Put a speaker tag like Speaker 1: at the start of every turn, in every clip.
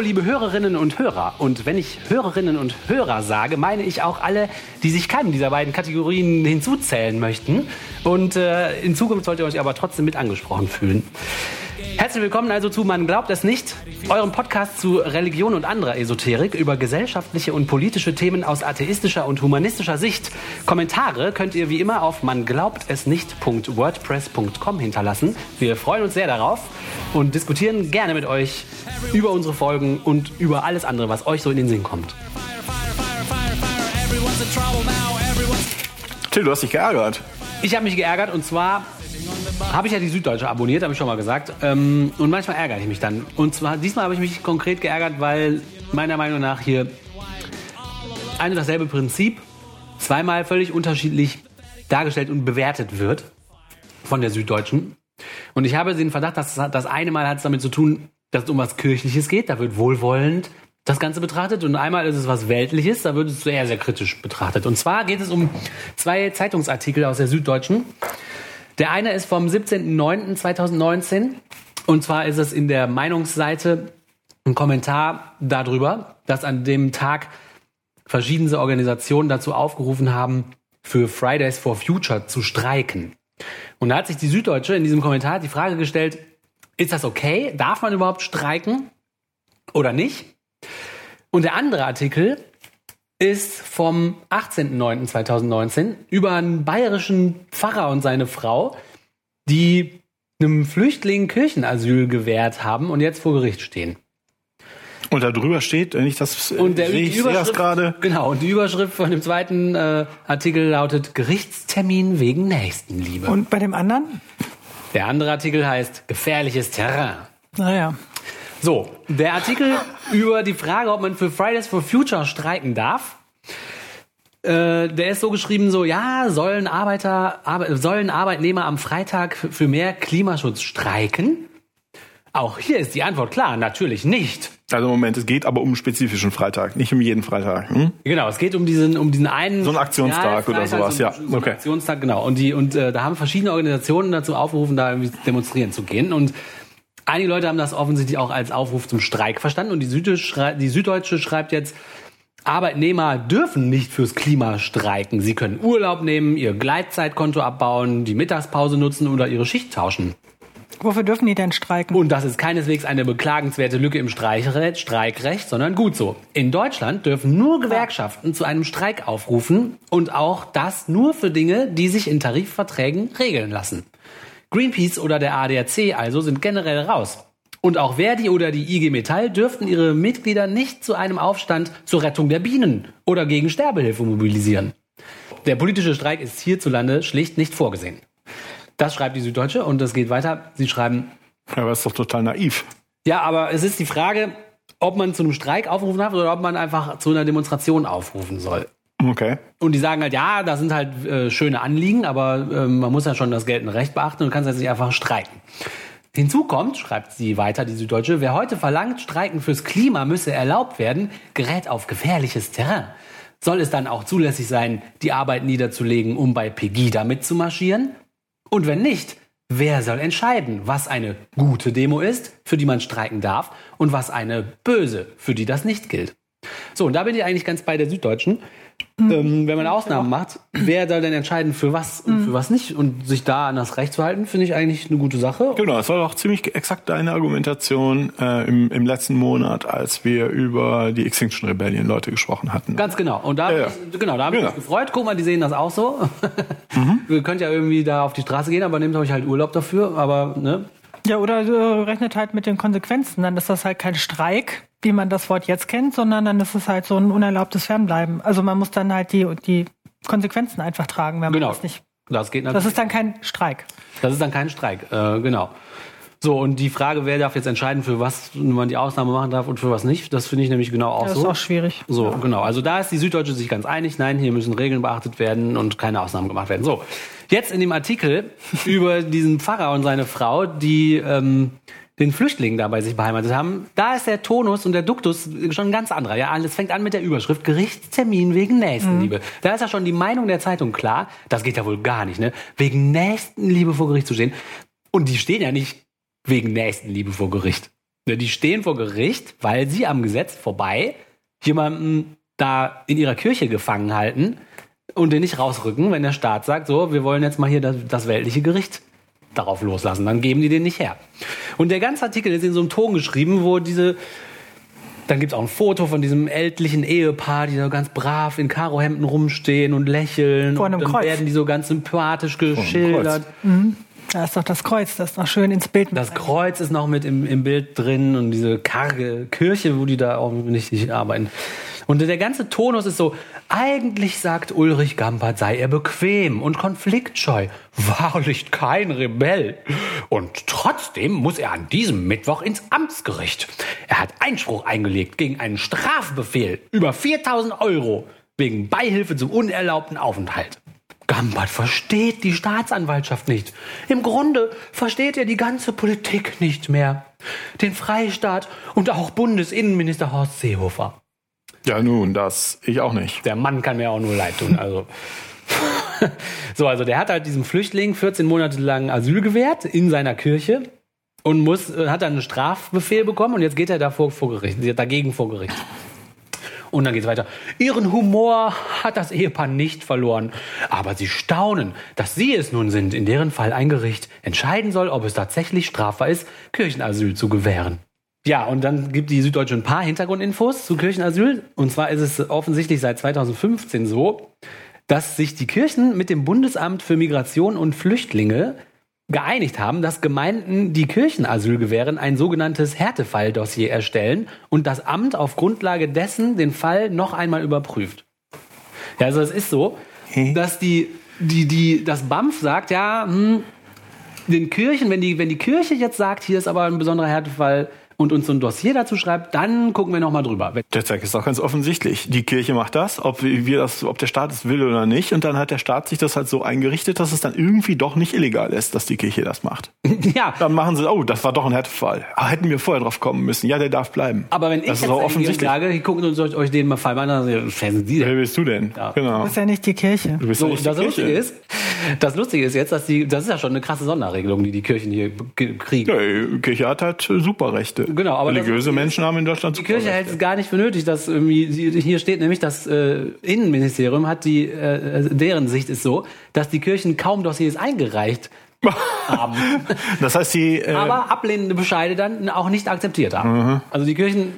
Speaker 1: Liebe Hörerinnen und Hörer. Und wenn ich Hörerinnen und Hörer sage, meine ich auch alle, die sich keinem dieser beiden Kategorien hinzuzählen möchten. Und äh, in Zukunft sollt ihr euch aber trotzdem mit angesprochen fühlen. Herzlich willkommen also zu Man glaubt es nicht, eurem Podcast zu Religion und anderer Esoterik über gesellschaftliche und politische Themen aus atheistischer und humanistischer Sicht. Kommentare könnt ihr wie immer auf manglaubtesnicht.wordpress.com hinterlassen. Wir freuen uns sehr darauf und diskutieren gerne mit euch über unsere Folgen und über alles andere, was euch so in den Sinn kommt.
Speaker 2: Till, du hast dich geärgert.
Speaker 1: Ich habe mich geärgert und zwar habe ich ja die Süddeutsche abonniert, habe ich schon mal gesagt. Ähm, und manchmal ärgere ich mich dann. Und zwar diesmal habe ich mich konkret geärgert, weil meiner Meinung nach hier ein und dasselbe Prinzip zweimal völlig unterschiedlich dargestellt und bewertet wird von der Süddeutschen. Und ich habe den Verdacht, dass das eine Mal hat es damit zu tun, dass es um was Kirchliches geht. Da wird wohlwollend das Ganze betrachtet. Und einmal ist es was Weltliches, da wird es sehr, sehr kritisch betrachtet. Und zwar geht es um zwei Zeitungsartikel aus der Süddeutschen. Der eine ist vom 17.09.2019. Und zwar ist es in der Meinungsseite ein Kommentar darüber, dass an dem Tag verschiedene Organisationen dazu aufgerufen haben, für Fridays for Future zu streiken. Und da hat sich die Süddeutsche in diesem Kommentar die Frage gestellt, ist das okay? Darf man überhaupt streiken oder nicht? Und der andere Artikel ist vom 18.09.2019 über einen bayerischen Pfarrer und seine Frau, die einem Flüchtling Kirchenasyl gewährt haben und jetzt vor Gericht stehen.
Speaker 2: Und da drüber steht, wenn ich das
Speaker 1: und der
Speaker 2: sehe ich sehe das gerade.
Speaker 1: Genau, und die Überschrift von dem zweiten äh, Artikel lautet Gerichtstermin wegen Nächstenliebe.
Speaker 3: Und bei dem anderen?
Speaker 1: Der andere Artikel heißt Gefährliches Terrain.
Speaker 3: Naja.
Speaker 1: So, der Artikel über die Frage, ob man für Fridays for Future streiken darf, äh, der ist so geschrieben, so, ja, sollen Arbeiter, Arbe sollen Arbeitnehmer am Freitag für mehr Klimaschutz streiken? Auch hier ist die Antwort klar, natürlich nicht.
Speaker 2: Also Moment, es geht aber um einen spezifischen Freitag, nicht um jeden Freitag. Hm?
Speaker 1: Genau, es geht um diesen, um diesen einen.
Speaker 2: So einen Aktionstag oder sowas,
Speaker 1: so,
Speaker 2: ja.
Speaker 1: So
Speaker 2: okay.
Speaker 1: Aktionstag, genau. Und die, und äh, da haben verschiedene Organisationen dazu aufgerufen, da irgendwie demonstrieren zu gehen. Und einige Leute haben das offensichtlich auch als Aufruf zum Streik verstanden. Und die Süddeutsche, die Süddeutsche schreibt jetzt, Arbeitnehmer dürfen nicht fürs Klima streiken. Sie können Urlaub nehmen, ihr Gleitzeitkonto abbauen, die Mittagspause nutzen oder ihre Schicht tauschen.
Speaker 3: Wofür dürfen die denn streiken?
Speaker 1: Und das ist keineswegs eine beklagenswerte Lücke im Streikrecht, Streikrecht, sondern gut so. In Deutschland dürfen nur Gewerkschaften zu einem Streik aufrufen und auch das nur für Dinge, die sich in Tarifverträgen regeln lassen. Greenpeace oder der ADAC also sind generell raus. Und auch Verdi oder die IG Metall dürften ihre Mitglieder nicht zu einem Aufstand zur Rettung der Bienen oder gegen Sterbehilfe mobilisieren. Der politische Streik ist hierzulande schlicht nicht vorgesehen. Das schreibt die Süddeutsche und das geht weiter. Sie schreiben.
Speaker 2: Ja, aber das ist doch total naiv.
Speaker 1: Ja, aber es ist die Frage, ob man zu einem Streik aufrufen darf oder ob man einfach zu einer Demonstration aufrufen soll.
Speaker 2: Okay.
Speaker 1: Und die sagen halt, ja, das sind halt äh, schöne Anliegen, aber äh, man muss ja schon das geltende Recht beachten und kann jetzt nicht einfach streiken. Hinzu kommt, schreibt sie weiter, die Süddeutsche, wer heute verlangt, Streiken fürs Klima müsse erlaubt werden, gerät auf gefährliches Terrain. Soll es dann auch zulässig sein, die Arbeit niederzulegen, um bei Pegida mitzumarschieren? Und wenn nicht, wer soll entscheiden, was eine gute Demo ist, für die man streiken darf, und was eine böse, für die das nicht gilt? So, und da bin ich eigentlich ganz bei der Süddeutschen. Ähm, wenn man Ausnahmen macht, wer soll denn entscheiden, für was und für was nicht? Und sich da an das Recht zu halten, finde ich eigentlich eine gute Sache.
Speaker 2: Genau, das war doch ziemlich exakt deine Argumentation äh, im, im letzten Monat, als wir über die Extinction Rebellion Leute gesprochen hatten.
Speaker 1: Ganz genau. Und da,
Speaker 2: Ja, ja.
Speaker 1: ich- genau, da habe ich
Speaker 2: Genau.
Speaker 1: mich gefreut. Guck mal, die sehen das auch so. Ihr könnt ja irgendwie da auf die Straße gehen, aber nehmt euch halt Urlaub dafür. Aber ne,
Speaker 3: Ja, oder äh, rechnet halt mit den Konsequenzen. Dann ist das halt kein Streik, wie man das Wort jetzt kennt, sondern dann ist es halt so ein unerlaubtes Fernbleiben. Also man muss dann halt die, die Konsequenzen einfach tragen, wenn man
Speaker 1: genau.
Speaker 3: das nicht.
Speaker 1: Das geht
Speaker 3: Das ist dann kein Streik.
Speaker 1: Das ist dann kein Streik. Äh, genau. So, und die Frage, wer darf jetzt entscheiden, für was man die Ausnahme machen darf und für was nicht, das finde ich nämlich genau auch
Speaker 3: Das
Speaker 1: so.
Speaker 3: ist auch schwierig.
Speaker 1: So, genau. Also da ist die Süddeutsche sich ganz einig. Nein, hier müssen Regeln beachtet werden und keine Ausnahmen gemacht werden. So, jetzt in dem Artikel über diesen Pfarrer und seine Frau, die ähm, den Flüchtlingen da bei sich beheimatet haben, da ist der Tonus und der Duktus schon ein ganz anderer. Ja, alles fängt an mit der Überschrift Gerichtstermin wegen Nächstenliebe. Da ist ja schon die Meinung der Zeitung klar. Das geht ja wohl gar nicht, ne? Wegen Nächstenliebe vor Gericht zu stehen. Und die stehen ja nicht wegen Nächstenliebe vor Gericht. Die stehen vor Gericht, weil sie am Gesetz vorbei jemanden da in ihrer Kirche gefangen halten und den nicht rausrücken, wenn der Staat sagt, so, wir wollen jetzt mal hier das, das weltliche Gericht darauf loslassen. Dann geben die den nicht her. Und der ganze Artikel ist in so einem Ton geschrieben, wo diese dann gibt es auch ein Foto von diesem ältlichen Ehepaar, die da ganz brav in Karohemden rumstehen und lächeln.
Speaker 3: Vor
Speaker 1: und
Speaker 3: einem
Speaker 1: dann
Speaker 3: Kreuz.
Speaker 1: werden die so ganz sympathisch geschildert.
Speaker 3: Da ist doch das Kreuz, das ist noch schön ins Bild
Speaker 1: Das Kreuz ist noch mit im, im Bild drin und diese karge Kirche, wo die da auch nicht, nicht arbeiten. Und der ganze Tonus ist so, eigentlich sagt Ulrich Gampert, sei er bequem und konfliktscheu, wahrlich kein Rebell. Und trotzdem muss er an diesem Mittwoch ins Amtsgericht. Er hat Einspruch eingelegt gegen einen Strafbefehl über 4000 Euro wegen Beihilfe zum unerlaubten Aufenthalt. Gambart versteht die Staatsanwaltschaft nicht. Im Grunde versteht er die ganze Politik nicht mehr. Den Freistaat und auch Bundesinnenminister Horst Seehofer.
Speaker 2: Ja, nun, das ich auch nicht.
Speaker 1: Der Mann kann mir auch nur leid tun. Also. so, also der hat halt diesem Flüchtling 14 Monate lang Asyl gewährt in seiner Kirche und muss, äh, hat dann einen Strafbefehl bekommen und jetzt geht er da vor, vor Gericht, dagegen vor Gericht. Und dann geht's weiter. Ihren Humor hat das Ehepaar nicht verloren. Aber sie staunen, dass sie es nun sind, in deren Fall ein Gericht entscheiden soll, ob es tatsächlich strafbar ist, Kirchenasyl zu gewähren. Ja, und dann gibt die Süddeutsche ein paar Hintergrundinfos zu Kirchenasyl. Und zwar ist es offensichtlich seit 2015 so, dass sich die Kirchen mit dem Bundesamt für Migration und Flüchtlinge geeinigt haben, dass Gemeinden, die Kirchenasyl gewähren, ein sogenanntes Härtefalldossier erstellen und das Amt auf Grundlage dessen den Fall noch einmal überprüft. Ja, also es ist so, dass die, die, die, das BAMF sagt, ja, hm, den Kirchen, wenn die, wenn die Kirche jetzt sagt, hier ist aber ein besonderer Härtefall und uns so ein Dossier dazu schreibt, dann gucken wir nochmal drüber.
Speaker 2: Der Zweck ist auch ganz offensichtlich. Die Kirche macht das, ob wir das, ob der Staat es will oder nicht. Und dann hat der Staat sich das halt so eingerichtet, dass es dann irgendwie doch nicht illegal ist, dass die Kirche das macht.
Speaker 1: Ja,
Speaker 2: Dann machen sie, oh, das war doch ein Härtefall. Ah, hätten wir vorher drauf kommen müssen. Ja, der darf bleiben.
Speaker 1: aber wenn ich
Speaker 2: das
Speaker 1: jetzt
Speaker 2: auch
Speaker 1: irgendwie
Speaker 2: offensichtlich.
Speaker 1: sage, hier gucken uns euch, euch den mal Fall an, dann sagen sie, wer sind die denn?
Speaker 2: Wer bist du denn?
Speaker 1: Ja.
Speaker 2: Genau.
Speaker 3: Das ist ja nicht die Kirche.
Speaker 2: Du bist
Speaker 1: So,
Speaker 2: ja nicht
Speaker 1: das
Speaker 2: die
Speaker 1: Lustige
Speaker 2: Kirche.
Speaker 1: ist, das Lustige ist jetzt, dass die, das ist ja schon eine krasse Sonderregelung, die die Kirchen hier ge- kriegen.
Speaker 2: Ja, die Kirche hat halt Superrechte.
Speaker 1: Genau, aber das-
Speaker 2: Religiöse Menschen haben in Deutschland
Speaker 1: Die Kirche hält es gar nicht für nötig, dass irgendwie, hier steht nämlich, das äh, Innenministerium hat die, äh, deren Sicht ist so, dass die Kirchen kaum Dossiers eingereicht haben,
Speaker 2: Das heißt, die, äh,
Speaker 1: aber ablehnende Bescheide dann auch nicht akzeptiert haben. Also die Kirchen,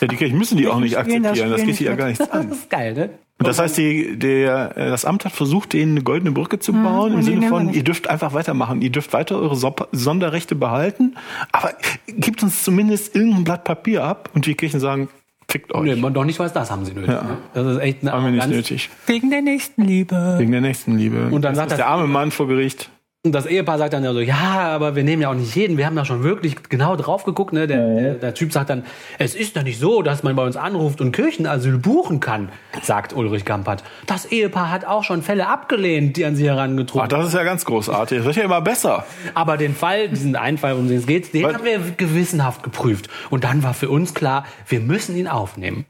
Speaker 2: ja, die Kirchen müssen die auch nicht
Speaker 3: das
Speaker 2: akzeptieren. Das
Speaker 3: Spiel
Speaker 2: geht hier ja
Speaker 3: nicht
Speaker 2: gar nichts
Speaker 1: das
Speaker 2: an.
Speaker 1: ist geil, ne?
Speaker 2: Und das heißt, die, der, äh, das Amt hat versucht, denen eine goldene Brücke zu bauen, im
Speaker 3: und die
Speaker 2: Sinne von, ihr dürft einfach weitermachen, ihr dürft weiter eure So- Sonderrechte behalten, aber gibt uns zumindest irgendein Blatt Papier ab und die Kirchen sagen, fickt euch.
Speaker 1: Nee, man doch nicht weiß, das haben sie nötig.
Speaker 2: Ja.
Speaker 1: Ne? Das ist echt eine
Speaker 2: Haben wir nicht nötig.
Speaker 3: Wegen der Nächstenliebe.
Speaker 2: Wegen der Nächstenliebe.
Speaker 1: Und dann sagt
Speaker 2: ist
Speaker 1: das-
Speaker 2: der arme Mann vor Gericht.
Speaker 1: Und das Ehepaar sagt dann ja so, ja, aber wir nehmen ja auch nicht jeden. Wir haben da schon wirklich genau drauf geguckt. Ne? Der, der, der Typ sagt dann, es ist doch nicht so, dass man bei uns anruft und Kirchenasyl buchen kann, sagt Ulrich Gampert. Das Ehepaar hat auch schon Fälle abgelehnt, die an sie
Speaker 2: Ach,
Speaker 1: herangetrunken
Speaker 2: das ist ja ganz großartig. Das wird ja immer besser.
Speaker 1: Aber den Fall, diesen einen Fall, um den es geht, den
Speaker 2: Was?
Speaker 1: haben wir gewissenhaft geprüft. Und dann war für uns klar, wir müssen ihn aufnehmen.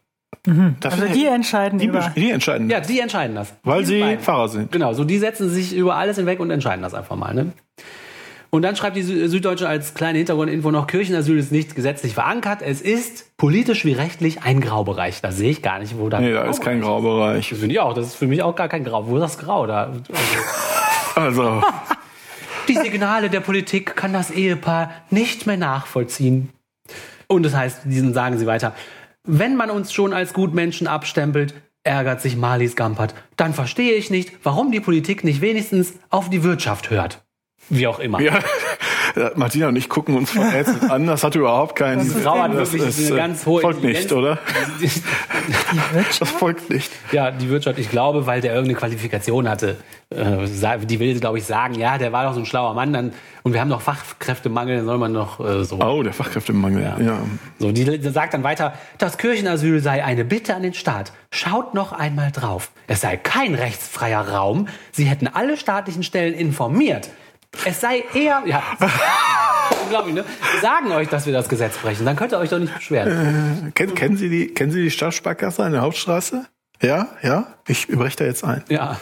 Speaker 2: Das
Speaker 3: Also die entscheiden
Speaker 2: die,
Speaker 3: über.
Speaker 2: die entscheiden.
Speaker 1: Ja, die entscheiden das.
Speaker 2: weil
Speaker 1: Diese
Speaker 2: sie
Speaker 1: beiden.
Speaker 2: Pfarrer sind.
Speaker 1: Genau, so die setzen sich über alles hinweg und entscheiden das einfach mal. Ne? Und dann schreibt die Sü- Süddeutsche als kleine Hintergrundinfo noch, Kirchenasyl ist nicht gesetzlich verankert. Es ist politisch wie rechtlich ein Graubereich. Da sehe ich gar nicht, wo da
Speaker 2: Nee, da ist kein Graubereich.
Speaker 1: Das finde ich auch. Das ist für mich auch gar kein Grau. Wo ist das Grau da?
Speaker 2: Also,
Speaker 1: Die Signale der Politik kann das Ehepaar nicht mehr nachvollziehen. Und das heißt, diesen sagen sie weiter, wenn man uns schon als Gutmenschen abstempelt, ärgert sich Marlies Gampert, dann verstehe ich nicht, warum die Politik nicht wenigstens auf die Wirtschaft hört. Wie auch immer.
Speaker 2: ja, Martina und ich gucken uns verrätselt an. Das hat überhaupt keinen
Speaker 1: hat
Speaker 2: das
Speaker 1: wirklich
Speaker 2: ist,
Speaker 1: eine
Speaker 2: äh,
Speaker 1: ganz hohe
Speaker 2: Folgt nicht,
Speaker 1: Intelligenz.
Speaker 2: oder? Das folgt nicht.
Speaker 1: Ja, die Wirtschaft, ich glaube, weil der irgendeine Qualifikation hatte. Äh, die will, glaube ich, sagen, ja, der war doch so ein schlauer Mann, dann, und wir haben noch Fachkräftemangel, dann soll man noch äh, so.
Speaker 2: Oh, der Fachkräftemangel. Ja. ja.
Speaker 1: So, die sagt dann weiter, das Kirchenasyl sei eine Bitte an den Staat. Schaut noch einmal drauf. Es sei kein rechtsfreier Raum. Sie hätten alle staatlichen Stellen informiert. Es sei eher, ja, unglaublich, ne? Wir sagen euch, dass wir das Gesetz brechen. Dann könnt ihr euch doch nicht beschweren.
Speaker 2: Kennen, kennen, Sie die, kennen Sie die Stadtsparkasse an der Hauptstraße? Ja, ja. Ich breche da jetzt ein.
Speaker 1: Ja.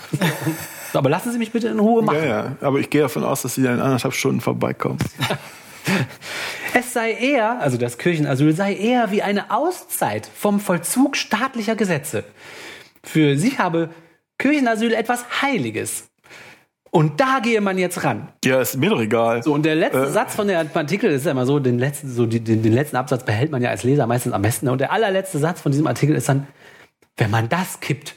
Speaker 1: Aber lassen Sie mich bitte in Ruhe machen.
Speaker 2: Ja, ja. Aber ich gehe davon aus, dass Sie da in anderthalb Stunden vorbeikommen.
Speaker 1: Es sei eher, also das Kirchenasyl sei eher wie eine Auszeit vom Vollzug staatlicher Gesetze. Für sie habe Kirchenasyl etwas Heiliges. Und da gehe man jetzt ran.
Speaker 2: Ja, ist mir doch egal.
Speaker 1: So, und der letzte Satz von der Artikel ist ja immer so, den letzten, so die, den, den letzten Absatz behält man ja als Leser meistens am besten. Und der allerletzte Satz von diesem Artikel ist dann, wenn man das kippt,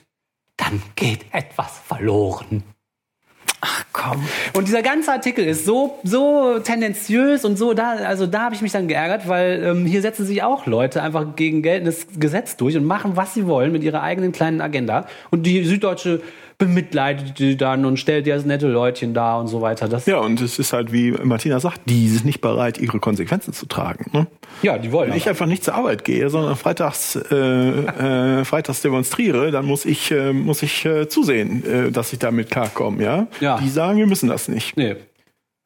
Speaker 1: dann geht etwas verloren.
Speaker 3: Komm.
Speaker 1: Und dieser ganze Artikel ist so, so tendenziös und so, da, also da habe ich mich dann geärgert, weil ähm, hier setzen sich auch Leute einfach gegen geltendes Gesetz durch und machen, was sie wollen mit ihrer eigenen kleinen Agenda. Und die Süddeutsche bemitleidet die dann und stellt dir das nette Leutchen da und so weiter. Das,
Speaker 2: Ja, und es ist halt, wie Martina sagt, die sind nicht bereit, ihre Konsequenzen zu tragen. Ne?
Speaker 1: ja, die wollen.
Speaker 2: Wenn ich
Speaker 1: aber.
Speaker 2: einfach nicht zur Arbeit gehe, sondern freitags, äh, äh, freitags demonstriere, dann muss ich, äh, muss ich äh, zusehen, äh, dass ich damit klarkomme. Ja?
Speaker 1: Ja.
Speaker 2: Die sagen, wir müssen das nicht.
Speaker 1: Nee.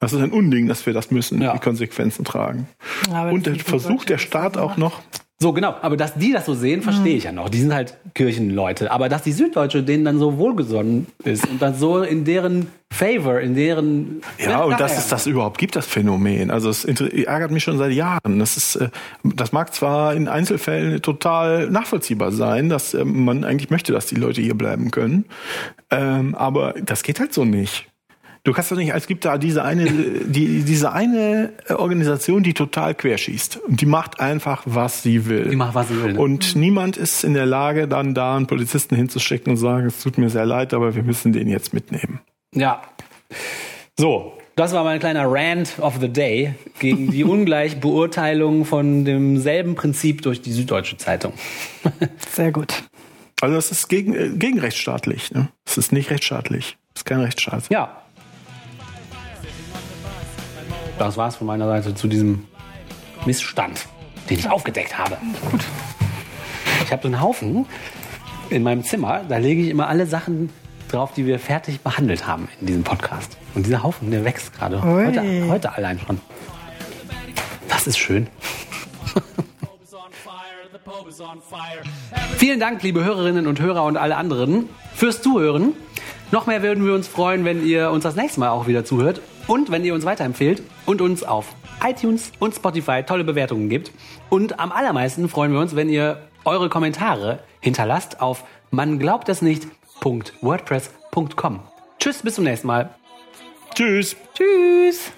Speaker 2: Das ist ein Unding, dass wir das müssen,
Speaker 1: Ja.
Speaker 2: die Konsequenzen tragen.
Speaker 3: Aber
Speaker 2: Und der versucht der
Speaker 3: so
Speaker 2: Staat auch noch,
Speaker 1: So, genau. Aber dass die das so sehen, verstehe ich ja noch. Die sind halt Kirchenleute. Aber dass die Süddeutsche denen dann so wohlgesonnen ist und dann so in deren Favor, in deren.
Speaker 2: Ja, und dass es das überhaupt gibt, das Phänomen. Also es ärgert mich schon seit Jahren. Das ist, äh, das mag zwar in Einzelfällen total nachvollziehbar sein, dass äh, man eigentlich möchte, dass die Leute hier bleiben können, ähm, aber das geht halt so nicht. Du kannst doch nicht, es gibt da diese eine, die, diese eine Organisation, die total querschießt. Und die macht einfach, was sie will.
Speaker 1: Die macht, was sie will, ne?
Speaker 2: Und niemand ist in der Lage, dann da einen Polizisten hinzuschicken und zu sagen, es tut mir sehr leid, aber wir müssen den jetzt mitnehmen.
Speaker 1: Ja. So, das war mein kleiner Rant of the Day gegen die Ungleichbeurteilung von demselben Prinzip durch die Süddeutsche Zeitung.
Speaker 3: Sehr gut.
Speaker 2: Also das ist gegen, äh, gegen rechtsstaatlich. Ne? Es ist nicht rechtsstaatlich. Es ist kein Rechtsstaat.
Speaker 1: Ja. Das war's von meiner Seite zu diesem Missstand, den ich aufgedeckt habe. Gut. Ich habe so einen Haufen in meinem Zimmer, da lege ich immer alle Sachen drauf, die wir fertig behandelt haben in diesem Podcast. Und dieser Haufen, der wächst gerade. Heute, heute allein schon. Das ist schön. Vielen Dank, liebe Hörerinnen und Hörer und alle anderen, fürs Zuhören. Noch mehr würden wir uns freuen, wenn ihr uns das nächste Mal auch wieder zuhört und wenn ihr uns weiterempfehlt und uns auf iTunes und Spotify tolle Bewertungen gibt. Und am allermeisten freuen wir uns, wenn ihr eure Kommentare hinterlasst auf man glaubt es nicht.wordpress.com. Tschüss, bis zum nächsten Mal.
Speaker 2: Tschüss.
Speaker 1: Tschüss.